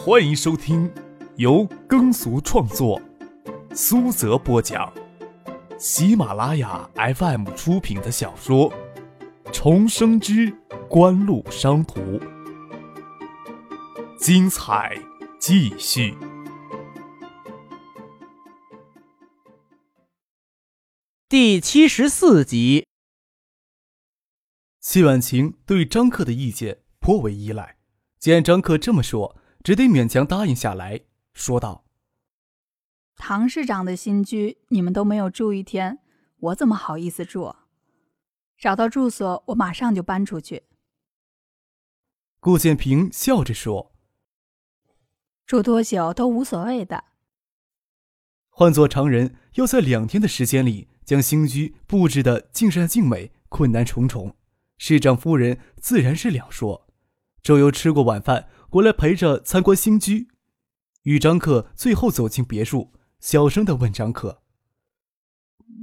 欢迎收听由耕俗创作、苏泽播讲、喜马拉雅 FM 出品的小说《重生之官路商途》，精彩继续。第七十四集，谢婉晴对张克的意见颇为依赖，见张克这么说。只得勉强答应下来，说道：“唐市长的新居你们都没有住一天，我怎么好意思住？找到住所，我马上就搬出去。”顾建平笑着说：“住多久都无所谓的。换做常人，要在两天的时间里将新居布置的尽善尽美，困难重重。市长夫人自然是两说。周游吃过晚饭。”过来陪着参观新居，与张克最后走进别墅，小声的问张克：“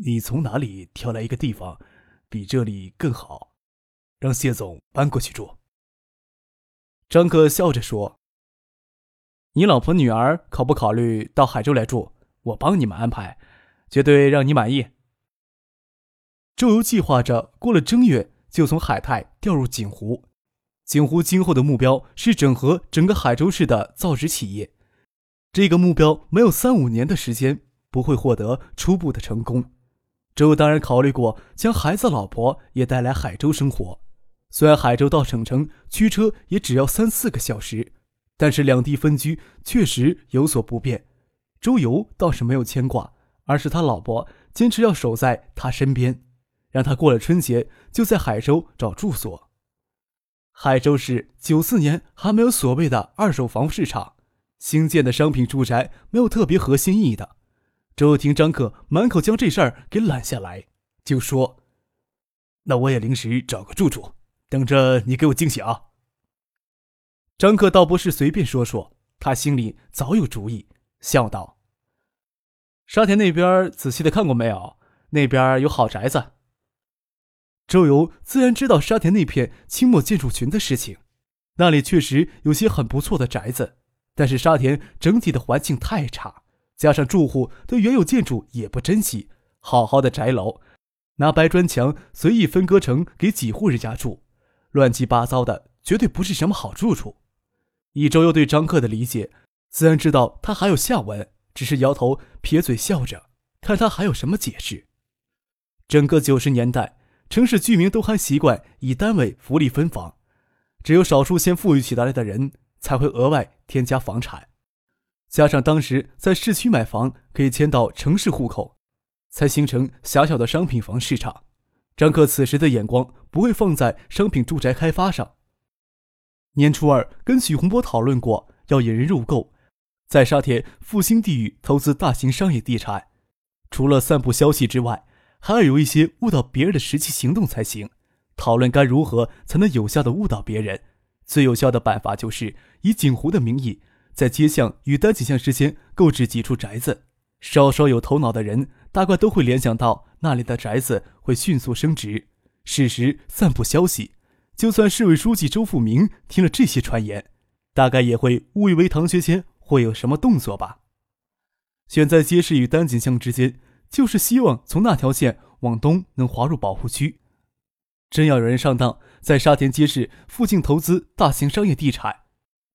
你从哪里挑来一个地方，比这里更好，让谢总搬过去住？”张克笑着说：“你老婆女儿考不考虑到海州来住？我帮你们安排，绝对让你满意。”周游计划着过了正月就从海泰调入锦湖。景湖今后的目标是整合整个海州市的造纸企业，这个目标没有三五年的时间不会获得初步的成功。周当然考虑过将孩子、老婆也带来海州生活，虽然海州到省城驱车也只要三四个小时，但是两地分居确实有所不便。周游倒是没有牵挂，而是他老婆坚持要守在他身边，让他过了春节就在海州找住所。海州市九四年还没有所谓的二手房市场，新建的商品住宅没有特别合心意义的。周婷、张克满口将这事儿给揽下来，就说：“那我也临时找个住处，等着你给我惊喜啊。”张克倒不是随便说说，他心里早有主意，笑道：“沙田那边仔细的看过没有？那边有好宅子。”周游自然知道沙田那片清末建筑群的事情，那里确实有些很不错的宅子，但是沙田整体的环境太差，加上住户对原有建筑也不珍惜，好好的宅楼，拿白砖墙随意分割成给几户人家住，乱七八糟的，绝对不是什么好住处。以周游对张克的理解，自然知道他还有下文，只是摇头撇嘴笑着，看他还有什么解释。整个九十年代。城市居民都还习惯以单位福利分房，只有少数先富裕起来的人才会额外添加房产。加上当时在市区买房可以迁到城市户口，才形成狭小的商品房市场。张克此时的眼光不会放在商品住宅开发上。年初二跟许洪波讨论过，要引人入购，在沙田复兴地域投资大型商业地产，除了散布消息之外。还要有一些误导别人的实际行动才行。讨论该如何才能有效的误导别人，最有效的办法就是以锦湖的名义，在街巷与单井巷之间购置几处宅子。稍稍有头脑的人，大概都会联想到那里的宅子会迅速升值。事实散布消息，就算市委书记周富明听了这些传言，大概也会误以为唐学谦会有什么动作吧。选在街市与单井巷之间。就是希望从那条线往东能划入保护区。真要有人上当，在沙田街市附近投资大型商业地产，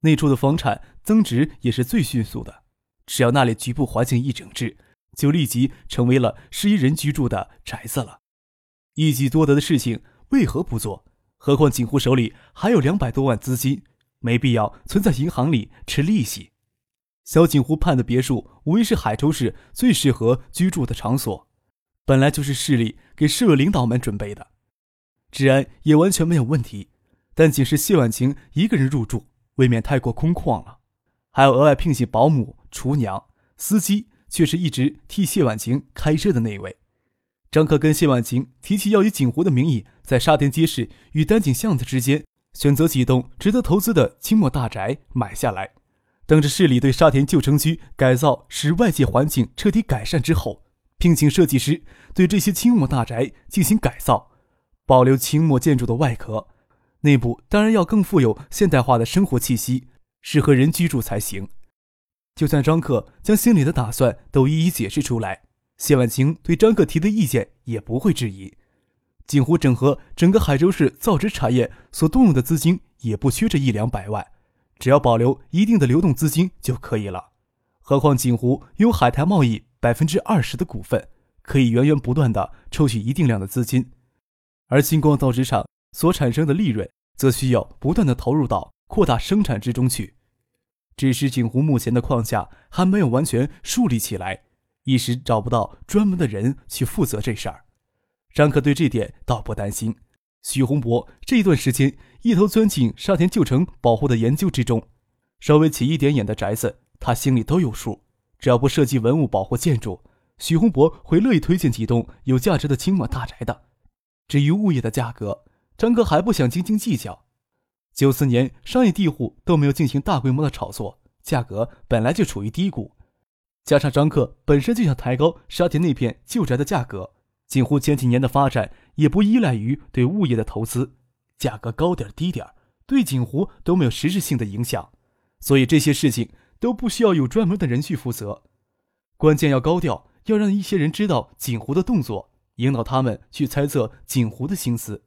那处的房产增值也是最迅速的。只要那里局部环境一整治，就立即成为了适宜人居住的宅子了。一举多得的事情，为何不做？何况锦湖手里还有两百多万资金，没必要存在银行里吃利息。小景湖畔的别墅无疑是海州市最适合居住的场所，本来就是市里给市委领导们准备的，治安也完全没有问题。但仅是谢婉晴一个人入住，未免太过空旷了。还要额外聘请保姆、厨娘、司机，却是一直替谢婉晴开车的那位。张克跟谢婉晴提起要以景湖的名义，在沙田街市与丹景巷子之间选择几栋值得投资的清末大宅买下来。等着市里对沙田旧城区改造，使外界环境彻底改善之后，聘请设计师对这些清末大宅进行改造，保留清末建筑的外壳，内部当然要更富有现代化的生活气息，适合人居住才行。就算张克将心里的打算都一一解释出来，谢婉清对张克提的意见也不会质疑。锦湖整合整个海州市造纸产业所动用的资金也不缺这一两百万，只要保留一定的流动资金就可以了。何况锦湖有海苔贸易百分之二十的股份，可以源源不断的抽取一定量的资金，而星光造纸厂所产生的利润，则需要不断的投入到扩大生产之中去。只是锦湖目前的框架还没有完全树立起来，一时找不到专门的人去负责这事儿。张克对这点倒不担心。许洪博这一段时间一头钻进沙田旧城保护的研究之中，稍微起一点眼的宅子，他心里都有数。只要不涉及文物保护建筑，许洪博会乐意推荐几栋有价值的清末大宅的。至于物业的价格，张克还不想斤斤计较。九四年，商业地户都没有进行大规模的炒作，价格本来就处于低谷，加上张克本身就想抬高沙田那片旧宅的价格，锦湖前几年的发展也不依赖于对物业的投资，价格高点低点对锦湖都没有实质性的影响，所以这些事情都不需要有专门的人去负责，关键要高调，要让一些人知道锦湖的动作，引导他们去猜测锦湖的心思，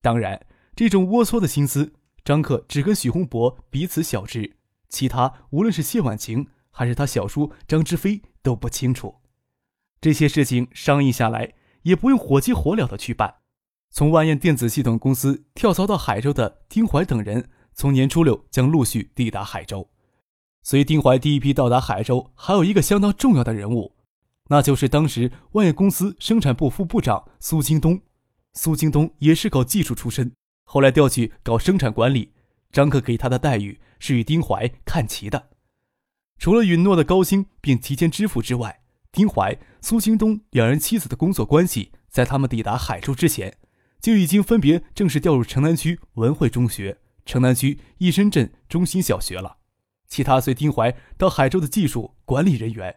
当然。这种龌龊的心思，张克只跟许洪博彼此晓知，其他无论是谢婉晴还是他小叔张之飞都不清楚。这些事情商议下来，也不用火急火燎的去办。从万燕电子系统公司跳槽到海州的丁怀等人，从年初六将陆续抵达海州。随丁怀第一批到达海州，还有一个相当重要的人物，那就是当时万燕公司生产部副部长苏京东。苏京东也是搞技术出身。后来调去搞生产管理，张克给他的待遇是与丁怀看齐的。除了允诺的高薪并提前支付之外，丁怀、苏京东两人妻子的工作关系，在他们抵达海州之前，就已经分别正式调入城南区文汇中学、城南区义深镇中心小学了。其他随丁怀到海州的技术管理人员，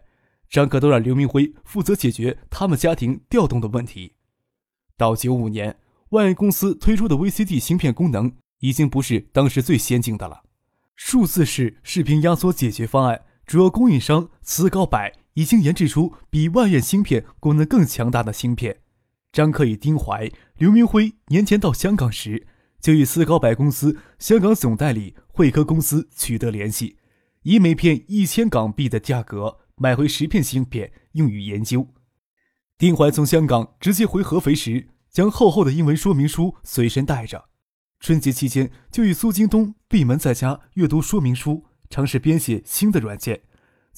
张克都让刘明辉负责解决他们家庭调动的问题。到九五年。万亿公司推出的 VCD 芯片功能已经不是当时最先进的了。数字式视频压缩解决方案主要供应商磁高柏已经研制出比万元芯片功能更强大的芯片。张克与丁怀、刘明辉年前到香港时，就与思高柏公司香港总代理汇科公司取得联系，以每片一千港币的价格买回十片芯片用于研究。丁怀从香港直接回合肥时。将厚厚的英文说明书随身带着，春节期间就与苏京东闭门在家阅读说明书，尝试编写新的软件。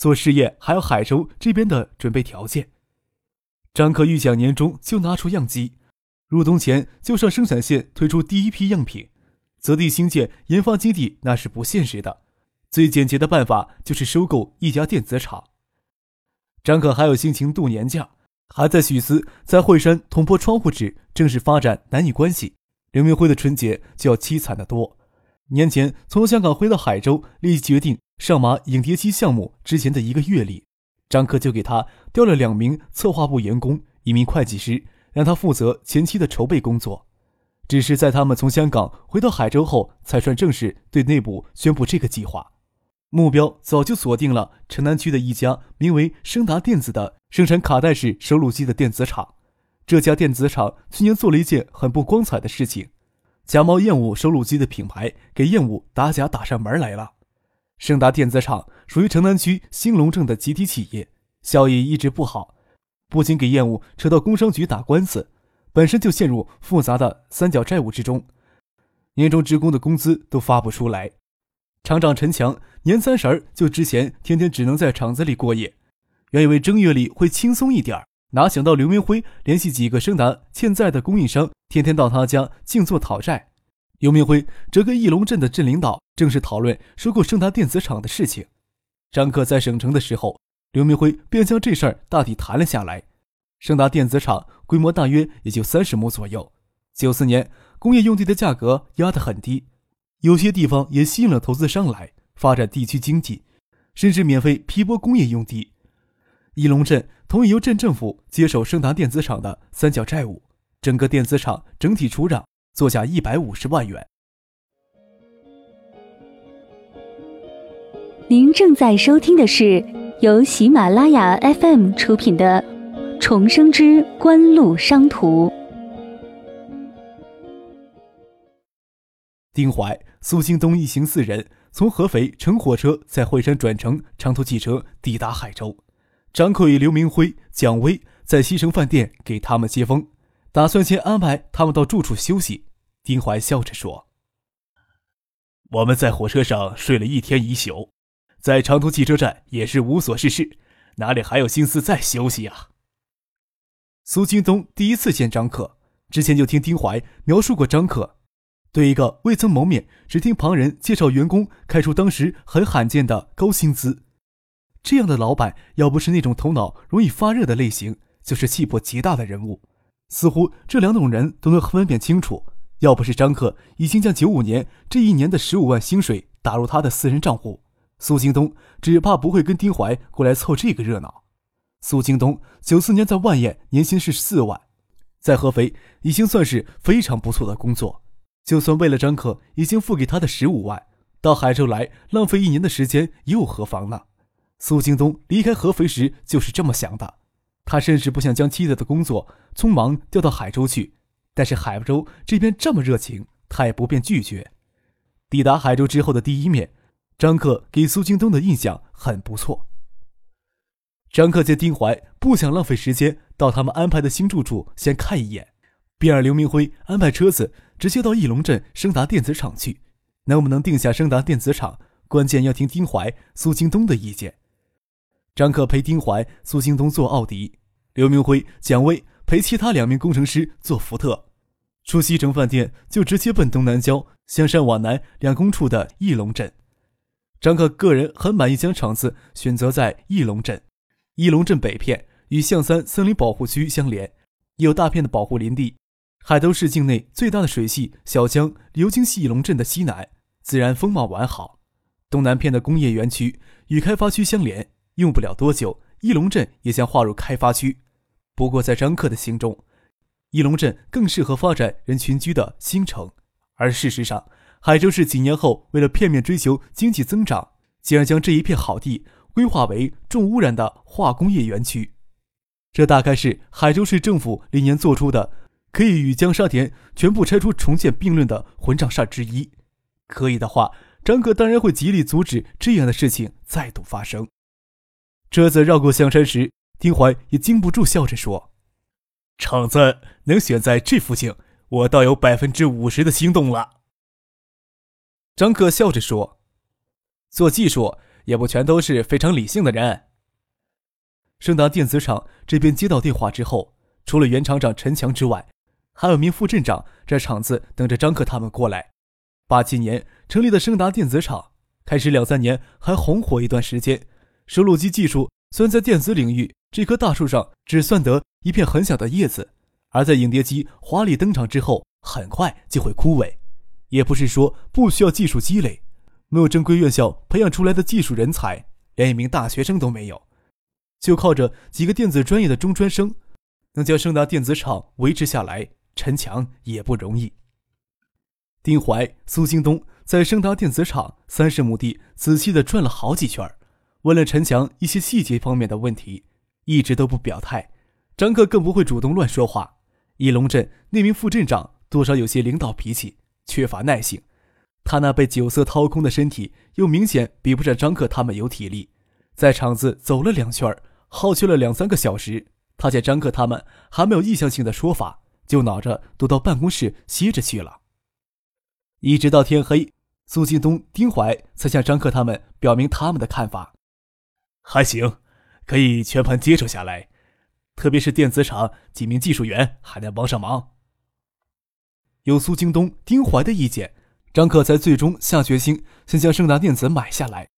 做试验还有海州这边的准备条件。张克预想年中就拿出样机，入冬前就上生产线推出第一批样品。择地兴建研发基地那是不现实的，最简洁的办法就是收购一家电子厂。张可还有心情度年假。还在许思在惠山捅破窗户纸，正式发展男女关系。刘明辉的春节就要凄惨得多。年前从香港回到海州，立即决定上马影碟机项目之前的一个月里，张克就给他调了两名策划部员工，一名会计师，让他负责前期的筹备工作。只是在他们从香港回到海州后，才算正式对内部宣布这个计划。目标早就锁定了城南区的一家名为升达电子的生产卡带式收录机的电子厂。这家电子厂去年做了一件很不光彩的事情，假冒燕舞收录机的品牌，给燕舞打假打上门来了。盛达电子厂属于城南区兴隆镇的集体企业，效益一直不好，不仅给业务扯到工商局打官司，本身就陷入复杂的三角债务之中，年终职工的工资都发不出来。厂长陈强年三十儿就之前天天只能在厂子里过夜，原以为正月里会轻松一点哪想到刘明辉联系几个盛达欠债的供应商，天天到他家静坐讨债。刘明辉则跟义龙镇的镇领导正式讨论收购盛达电子厂的事情。张克在省城的时候，刘明辉便将这事儿大体谈了下来。盛达电子厂规模大约也就三十亩左右，九四年工业用地的价格压得很低。有些地方也吸引了投资商来发展地区经济，甚至免费批拨工业用地。义龙镇同意由镇政府接手盛达电子厂的三角债务，整个电子厂整体出让作价一百五十万元。您正在收听的是由喜马拉雅 FM 出品的《重生之官路商途》。丁怀、苏京东一行四人从合肥乘火车，在惠山转乘长途汽车抵达海州。张克与刘明辉、蒋威在西城饭店给他们接风，打算先安排他们到住处休息。丁怀笑着说：“我们在火车上睡了一天一宿。”在长途汽车站也是无所事事，哪里还有心思再休息啊？苏京东第一次见张克，之前就听丁怀描述过张克，对一个未曾谋面、只听旁人介绍员工开出当时很罕见的高薪资，这样的老板要不是那种头脑容易发热的类型，就是气魄极大的人物。似乎这两种人都能分辨清楚。要不是张克已经将九五年这一年的十五万薪水打入他的私人账户。苏京东只怕不会跟丁怀过来凑这个热闹。苏京东九四年在万业年薪是四万，在合肥已经算是非常不错的工作。就算为了张克已经付给他的十五万，到海州来浪费一年的时间又何妨呢？苏京东离开合肥时就是这么想的。他甚至不想将妻子的工作匆忙调到海州去，但是海州这边这么热情，他也不便拒绝。抵达海州之后的第一面。张克给苏京东的印象很不错。张克见丁怀不想浪费时间，到他们安排的新住处先看一眼，便让刘明辉安排车子直接到义龙镇升达电子厂去。能不能定下升达电子厂，关键要听丁怀、苏京东的意见。张克陪丁怀、苏京东坐奥迪，刘明辉、蒋威陪其他两名工程师坐福特。出西城饭店就直接奔东南郊香山往南两公处的义龙镇。张克个人很满意将厂子选择在义龙镇。义龙镇北片与象山森林保护区相连，有大片的保护林地。海州市境内最大的水系小江流经义龙镇的西南，自然风貌完好。东南片的工业园区与开发区相连，用不了多久，义龙镇也将划入开发区。不过在张克的心中，义龙镇更适合发展人群居的新城，而事实上。海州市几年后，为了片面追求经济增长，竟然将这一片好地规划为重污染的化工业园区。这大概是海州市政府历年做出的可以与江沙田全部拆除重建并论的混账事儿之一。可以的话，张克当然会极力阻止这样的事情再度发生。车子绕过象山时，丁怀也禁不住笑着说：“厂子能选在这附近，我倒有百分之五十的心动了。”张克笑着说：“做技术也不全都是非常理性的人。”盛达电子厂这边接到电话之后，除了原厂长陈强之外，还有名副镇长在厂子等着张克他们过来。八七年成立的盛达电子厂，开始两三年还红火一段时间。收录机技术虽然在电子领域这棵大树上只算得一片很小的叶子，而在影碟机华丽登场之后，很快就会枯萎。也不是说不需要技术积累，没有正规院校培养出来的技术人才，连一名大学生都没有，就靠着几个电子专业的中专生，能将盛大电子厂维持下来，陈强也不容易。丁怀、苏京东在盛达电子厂三十亩地仔细的转了好几圈，问了陈强一些细节方面的问题，一直都不表态。张克更不会主动乱说话。义龙镇那名副镇长多少有些领导脾气。缺乏耐性，他那被酒色掏空的身体又明显比不上张克他们有体力，在场子走了两圈，耗去了两三个小时。他见张克他们还没有意向性的说法，就恼着躲到办公室歇着去了。一直到天黑，苏京东、丁怀才向张克他们表明他们的看法，还行，可以全盘接手下来，特别是电子厂几名技术员还能帮上忙。有苏京东、丁怀的意见，张克才最终下决心，先将盛达电子买下来，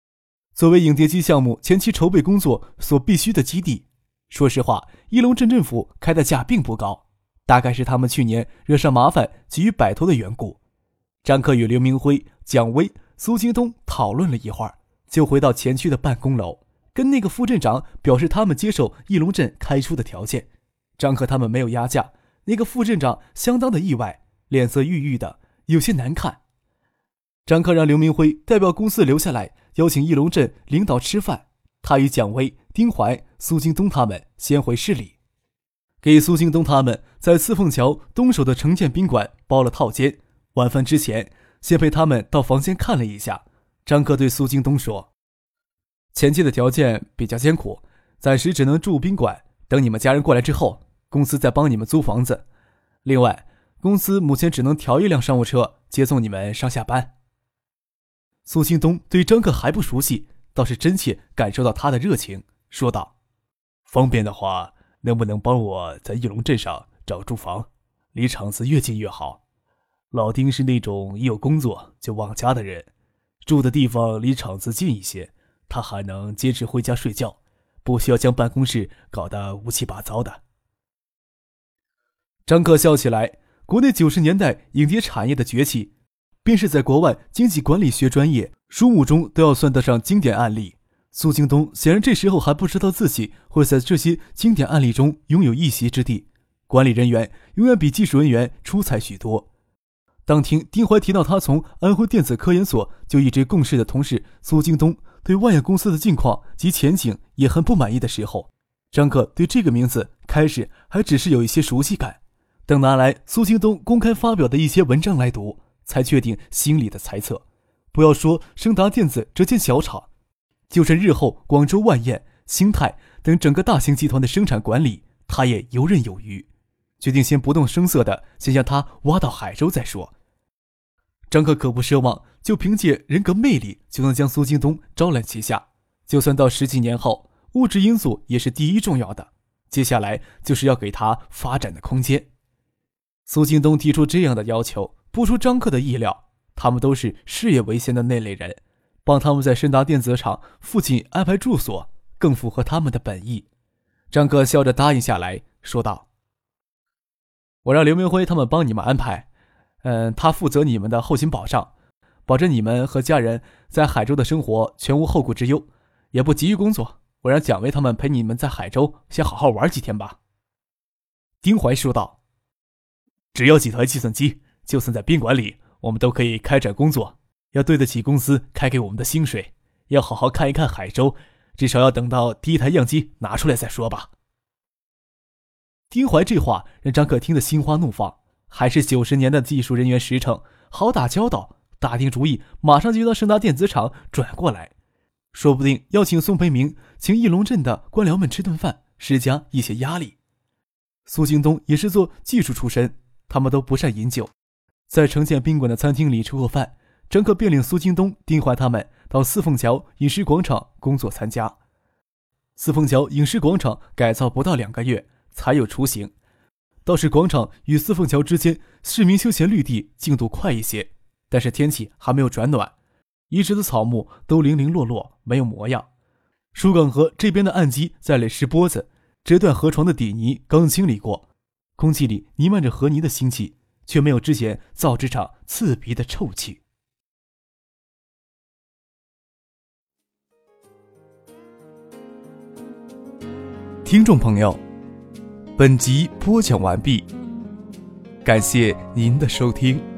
作为影碟机项目前期筹备工作所必须的基地。说实话，一龙镇政府开的价并不高，大概是他们去年惹上麻烦，急于摆脱的缘故。张克与刘明辉、蒋威、苏京东讨论了一会儿，就回到前区的办公楼，跟那个副镇长表示他们接受翼龙镇开出的条件。张克他们没有压价，那个副镇长相当的意外。脸色郁郁的，有些难看。张克让刘明辉代表公司留下来，邀请翼龙镇领导吃饭。他与蒋威、丁怀、苏京东他们先回市里，给苏京东他们在四凤桥东首的城建宾馆包了套间。晚饭之前，先陪他们到房间看了一下。张克对苏京东说：“前期的条件比较艰苦，暂时只能住宾馆。等你们家人过来之后，公司再帮你们租房子。另外，公司目前只能调一辆商务车接送你们上下班。”苏京东对张克还不熟悉，倒是真切感受到他的热情，说道：“方便的话，能不能帮我在翼龙镇上找住房，离厂子越近越好？老丁是那种一有工作就忘家的人。”住的地方离厂子近一些，他还能坚持回家睡觉，不需要将办公室搞得乌七八糟的。张克笑起来。国内九十年代影碟产业的崛起，便是在国外经济管理学专业书目中都要算得上经典案例。苏京东显然这时候还不知道自己会在这些经典案例中拥有一席之地。管理人员永远比技术人员出彩许多。当听丁怀提到他从安徽电子科研所就一直共事的同事苏京东对万业公司的境况及前景也很不满意的时候，张克对这个名字开始还只是有一些熟悉感。等拿来苏京东公开发表的一些文章来读，才确定心里的猜测。不要说升达电子这间小厂，就是日后广州万燕、兴泰等整个大型集团的生产管理，他也游刃有余。决定先不动声色的先将他挖到海州再说。张克可不奢望就凭借人格魅力就能将苏京东招揽旗下，就算到十几年后，物质因素也是第一重要的。接下来就是要给他发展的空间。苏京东提出这样的要求，不出张克的意料，他们都是事业为先的那类人，帮他们在深达电子厂附近安排住所，更符合他们的本意。张克笑着答应下来，说道。我让刘明辉他们帮你们安排，嗯，他负责你们的后勤保障，保证你们和家人在海州的生活全无后顾之忧，也不急于工作。我让蒋薇他们陪你们在海州先好好玩几天吧。”丁怀说道，“只要几台计算机，就算在宾馆里，我们都可以开展工作。要对得起公司开给我们的薪水，要好好看一看海州，至少要等到第一台样机拿出来再说吧。”丁怀这话让张克听得心花怒放，还是九十年的技术人员实诚，好打交道。打定主意，马上就到盛达电子厂转过来，说不定要请宋培明，请翼龙镇的官僚们吃顿饭，施加一些压力。苏京东也是做技术出身，他们都不善饮酒，在城建宾馆的餐厅里吃过饭，张克便领苏京东、丁怀他们到四凤桥影视广场工作参加。四凤桥影视广场改造不到两个月。才有雏形，倒是广场与四凤桥之间市民休闲绿地进度快一些，但是天气还没有转暖，一直的草木都零零落落，没有模样。疏港河这边的岸基在垒石波子，这段河床的底泥刚清理过，空气里弥漫着河泥的腥气，却没有之前造纸厂刺鼻的臭气。听众朋友。本集播讲完毕，感谢您的收听。